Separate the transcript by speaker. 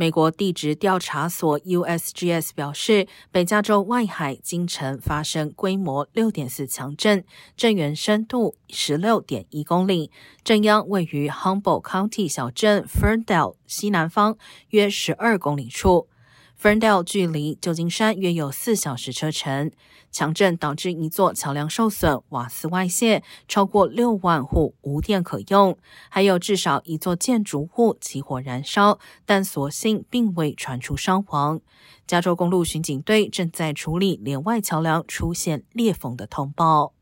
Speaker 1: 美国地质调查所 （USGS） 表示，北加州外海今晨发生规模6.4强震，震源深度16.1公里，震央位于 Humboldt County 小镇 Ferndale 西南方约12公里处。Ferndale 距离旧金山约有四小时车程。强震导致一座桥梁受损、瓦斯外泄，超过六万户无电可用，还有至少一座建筑物起火燃烧，但所幸并未传出伤亡。加州公路巡警队正在处理连外桥梁出现裂缝的通报。